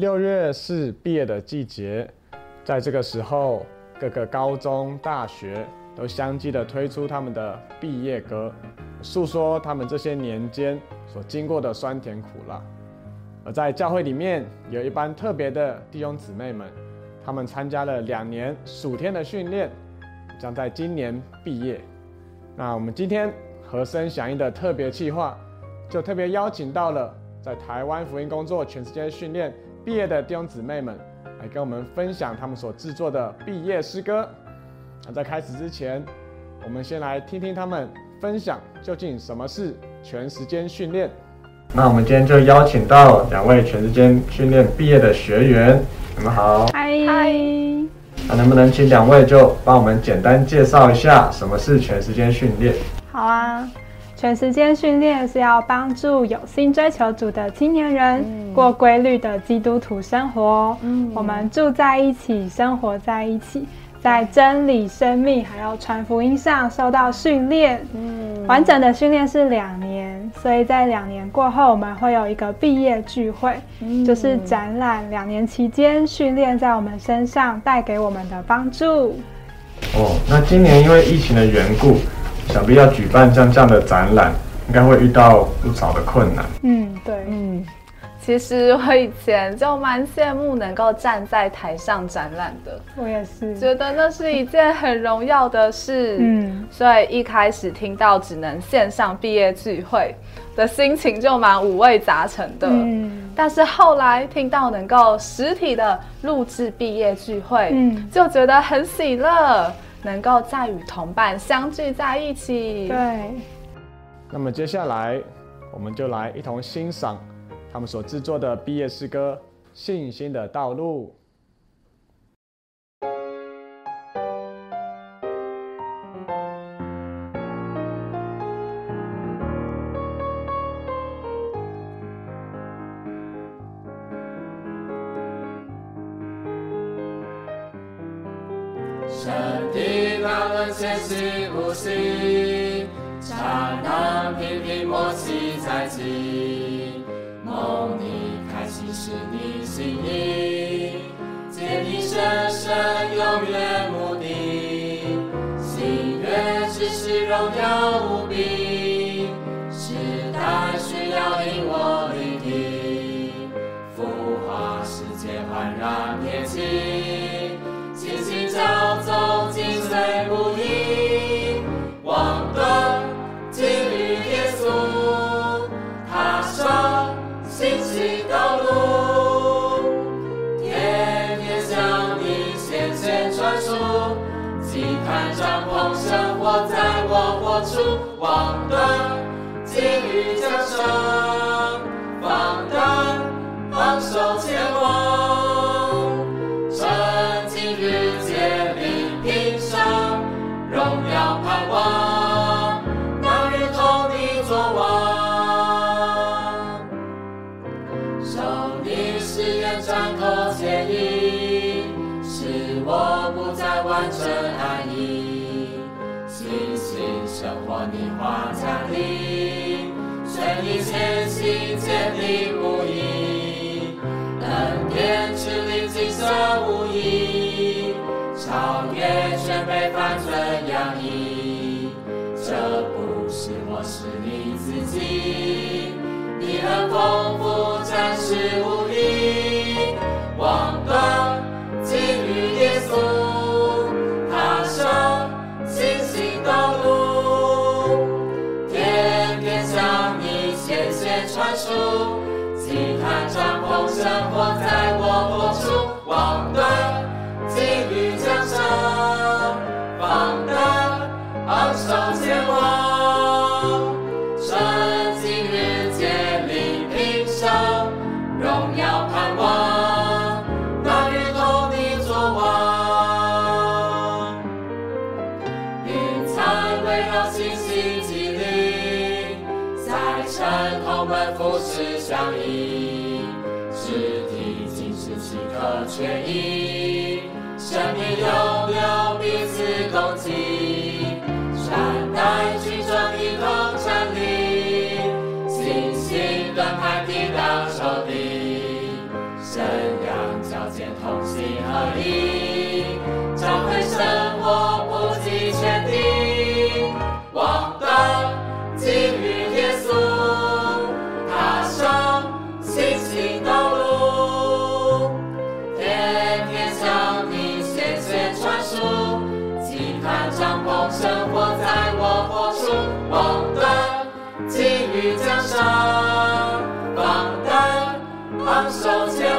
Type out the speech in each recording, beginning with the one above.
六月是毕业的季节，在这个时候，各个高中、大学都相继的推出他们的毕业歌，诉说他们这些年间所经过的酸甜苦辣。而在教会里面，有一班特别的弟兄姊妹们，他们参加了两年暑天的训练，将在今年毕业。那我们今天和声响应的特别计划，就特别邀请到了在台湾福音工作全世界训练。毕业的弟兄姊妹们，来跟我们分享他们所制作的毕业诗歌。那在开始之前，我们先来听听他们分享究竟什么是全时间训练。那我们今天就邀请到两位全时间训练毕业的学员，你们好。嗨。那能不能请两位就帮我们简单介绍一下什么是全时间训练？好啊。全时间训练是要帮助有心追求主的青年人过规律的基督徒生活。嗯，我们住在一起，生活在一起，在真理、生命还有传福音上受到训练。嗯，完整的训练是两年，所以在两年过后，我们会有一个毕业聚会，就是展览两年期间训练在我们身上带给我们的帮助。哦，那今年因为疫情的缘故。想必要举办像这样的展览，应该会遇到不少的困难。嗯，对，嗯，其实我以前就蛮羡慕能够站在台上展览的。我也是，觉得那是一件很荣耀的事。嗯，所以一开始听到只能线上毕业聚会的心情就蛮五味杂陈的。嗯，但是后来听到能够实体的录制毕业聚会，嗯，就觉得很喜乐。能够再与同伴相聚在一起。对。那么接下来，我们就来一同欣赏他们所制作的毕业诗歌《信心的道路》。刹那平平默契在即，梦里开心是你心意，坚定深深永远目的，心愿只是荣耀你自己，你很丰富，展示无力，望断金玉耶稣，踏上信心道路，天天向你前线传输，祭坛帐篷生活在我梦中，望断。彩围绕星星激励，在晨空。们扶持相依，肢体尽是岂可缺一？生命永留彼此共 I'm so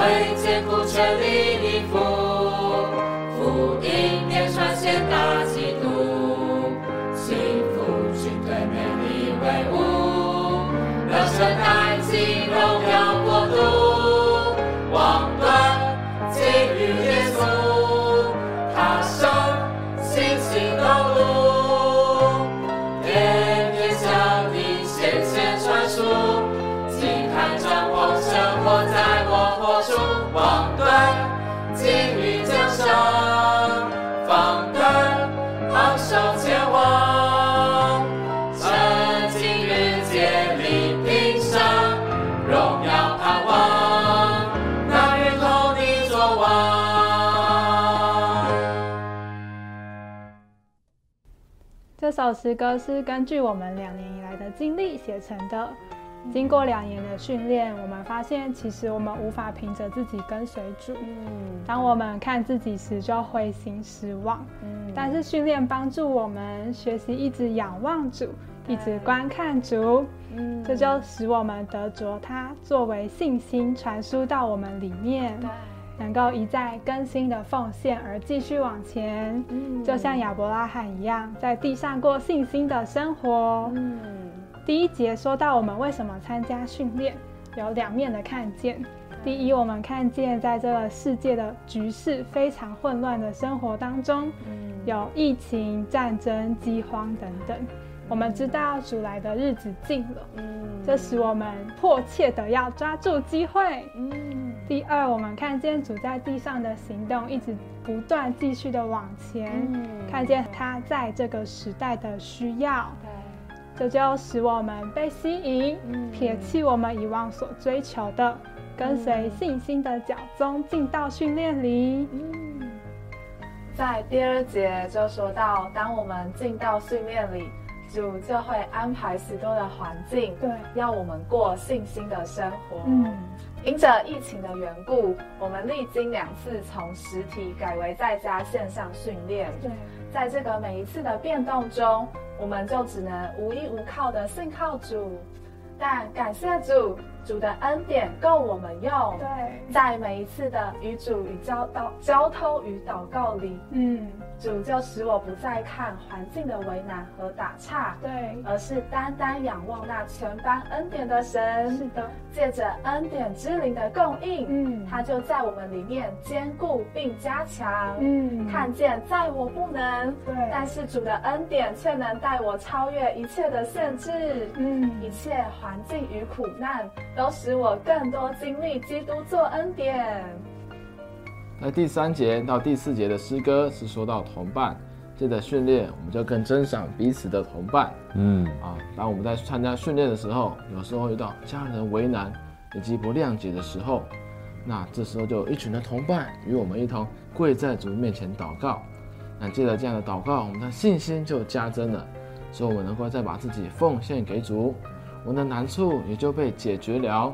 为政府全力以赴，福音遍传，献大基督，幸福军队，美丽威武，热身，带激动。这首诗歌是根据我们两年以来的经历写成的。经过两年的训练，我们发现其实我们无法凭着自己跟随主。当我们看自己时，就灰心失望。但是训练帮助我们学习一直仰望主，一直观看主。这就使我们得着它作为信心传输到我们里面。能够一再更新的奉献而继续往前，就像亚伯拉罕一样，在地上过信心的生活。第一节说到我们为什么参加训练，有两面的看见。第一，我们看见在这个世界的局势非常混乱的生活当中，有疫情、战争、饥荒等等。我们知道主来的日子近了，嗯，这使我们迫切的要抓住机会。嗯，第二，我们看见主在地上的行动一直不断继续的往前，看见他在这个时代的需要，这就使我们被吸引，撇弃我们以往所追求的，跟随信心的脚踪进到训练里。嗯，在第二节就说到，当我们进到训练里。主就会安排许多的环境，对，要我们过信心的生活。嗯，因着疫情的缘故，我们历经两次从实体改为在家线上训练。对，在这个每一次的变动中，我们就只能无依无靠的信靠主。但感谢主。主的恩典够我们用。对，在每一次的与主与交道交通与祷告里，嗯，主就使我不再看环境的为难和打岔，对，而是单单仰望那全班恩典的神。是的，借着恩典之灵的供应，嗯，他就在我们里面坚固并加强。嗯，看见在我不能，对，但是主的恩典却能带我超越一切的限制。嗯，一切环境与苦难。都使我更多经历基督做恩典。在第三节到第四节的诗歌是说到同伴，借着训练，我们就更珍赏彼此的同伴。嗯啊，当我们在参加训练的时候，有时候遇到家人为难以及不谅解的时候，那这时候就有一群的同伴与我们一同跪在主面前祷告。那借着这样的祷告，我们的信心就加增了，所以我们能够再把自己奉献给主。我们的难处也就被解决了。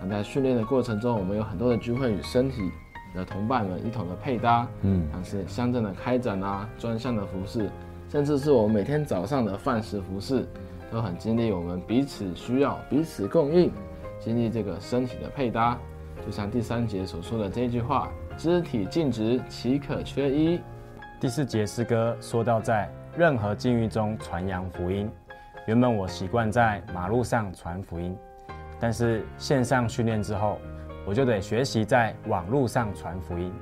那在训练的过程中，我们有很多的聚会与身体的同伴们一同的配搭，嗯，像是乡镇的开展啊，专项的服饰，甚至是我们每天早上的饭食服饰，都很经历我们彼此需要、彼此供应，经历这个身体的配搭。就像第三节所说的这句话：“肢体尽职，岂可缺一？”第四节诗歌说到，在任何境遇中传扬福音。原本我习惯在马路上传福音，但是线上训练之后，我就得学习在网络上传福音。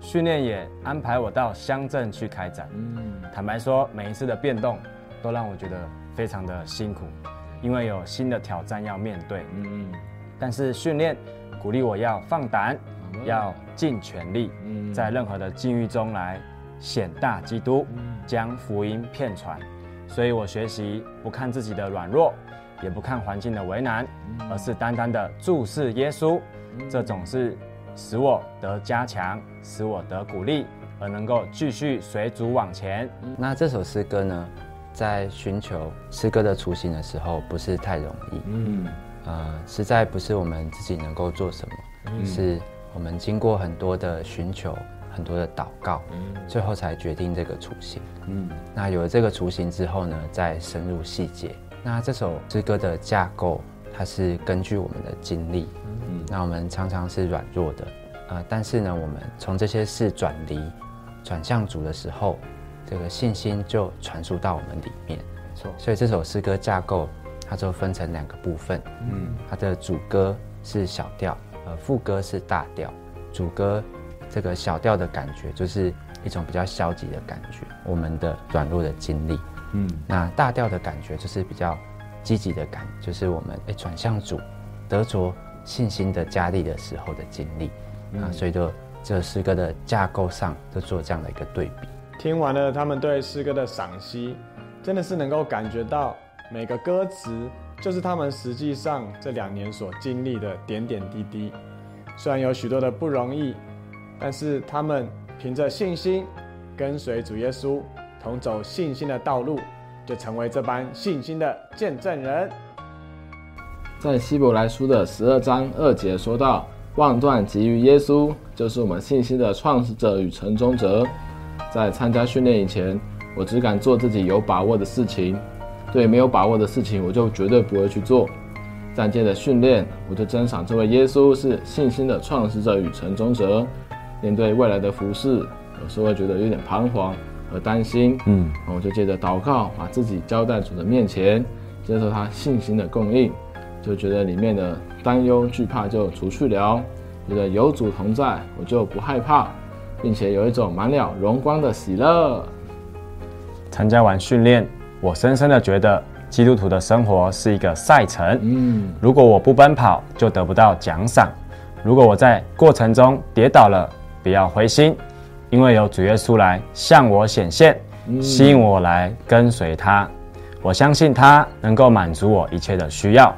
训练也安排我到乡镇去开展。嗯，坦白说，每一次的变动都让我觉得非常的辛苦，因为有新的挑战要面对。嗯，但是训练鼓励我要放胆，要尽全力，在任何的境遇中来显大基督，将福音骗传。所以我学习不看自己的软弱，也不看环境的为难，而是单单的注视耶稣。这种是使我得加强，使我得鼓励，而能够继续随主往前。那这首诗歌呢，在寻求诗歌的雏形的时候，不是太容易。嗯，呃，实在不是我们自己能够做什么，是我们经过很多的寻求。很多的祷告，最后才决定这个雏形。嗯，那有了这个雏形之后呢，再深入细节。那这首诗歌的架构，它是根据我们的经历。嗯，那我们常常是软弱的，呃，但是呢，我们从这些事转离，转向主的时候，这个信心就传输到我们里面。没错。所以这首诗歌架构，它就分成两个部分。嗯，它的主歌是小调，呃，副歌是大调。主歌。这个小调的感觉就是一种比较消极的感觉，我们的软弱的经历。嗯，那大调的感觉就是比较积极的感，就是我们哎转向主，得着信心的加力的时候的经历。啊，所以就这诗歌的架构上就做这样的一个对比。听完了他们对诗歌的赏析，真的是能够感觉到每个歌词就是他们实际上这两年所经历的点点滴滴。虽然有许多的不容易。但是他们凭着信心跟随主耶稣，同走信心的道路，就成为这般信心的见证人。在希伯来书的十二章二节说到：“望断给予耶稣，就是我们信心的创始者与成终者。”在参加训练以前，我只敢做自己有把握的事情，对没有把握的事情，我就绝对不会去做。但借着训练，我就珍赏这位耶稣是信心的创始者与成终者。面对未来的服饰，有时候会觉得有点彷徨和担心。嗯，我就借着祷告，把自己交在主的面前，接受他信心的供应，就觉得里面的担忧惧怕就除去了。觉得有主同在，我就不害怕，并且有一种满了荣光的喜乐。参加完训练，我深深的觉得基督徒的生活是一个赛程。嗯，如果我不奔跑，就得不到奖赏；如果我在过程中跌倒了，不要灰心，因为有主耶稣来向我显现，吸引我来跟随他。我相信他能够满足我一切的需要，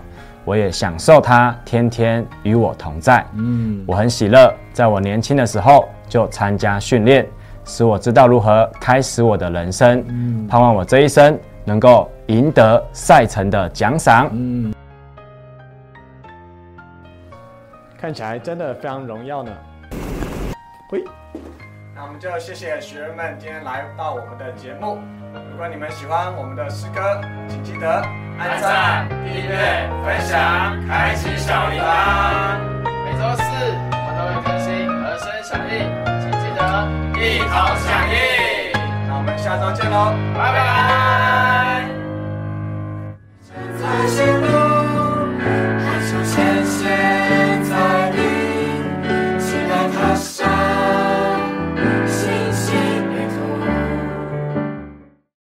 我也享受他天天与我同在。嗯，我很喜乐，在我年轻的时候就参加训练，使我知道如何开始我的人生。嗯，盼望我这一生能够赢得赛程的奖赏。嗯，看起来真的非常荣耀呢。嘿，那我们就谢谢学员们今天来到我们的节目。如果你们喜欢我们的诗歌，请记得按赞、订阅、分享、开启小铃铛。每周四我们都会更新和声响应，请记得一同响应。那我们下周见喽，拜拜。